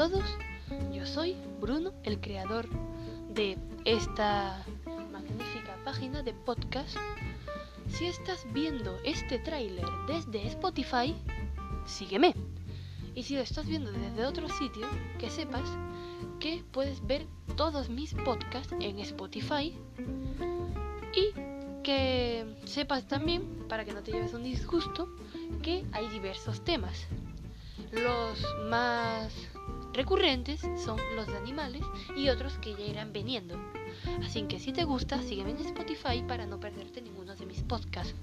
todos, yo soy Bruno, el creador de esta magnífica página de podcast. Si estás viendo este tráiler desde Spotify, sígueme. Y si lo estás viendo desde otro sitio, que sepas que puedes ver todos mis podcasts en Spotify y que sepas también, para que no te lleves un disgusto, que hay diversos temas. Los más recurrentes son los de animales y otros que ya irán veniendo. Así que si te gusta, sígueme en Spotify para no perderte ninguno de mis podcasts.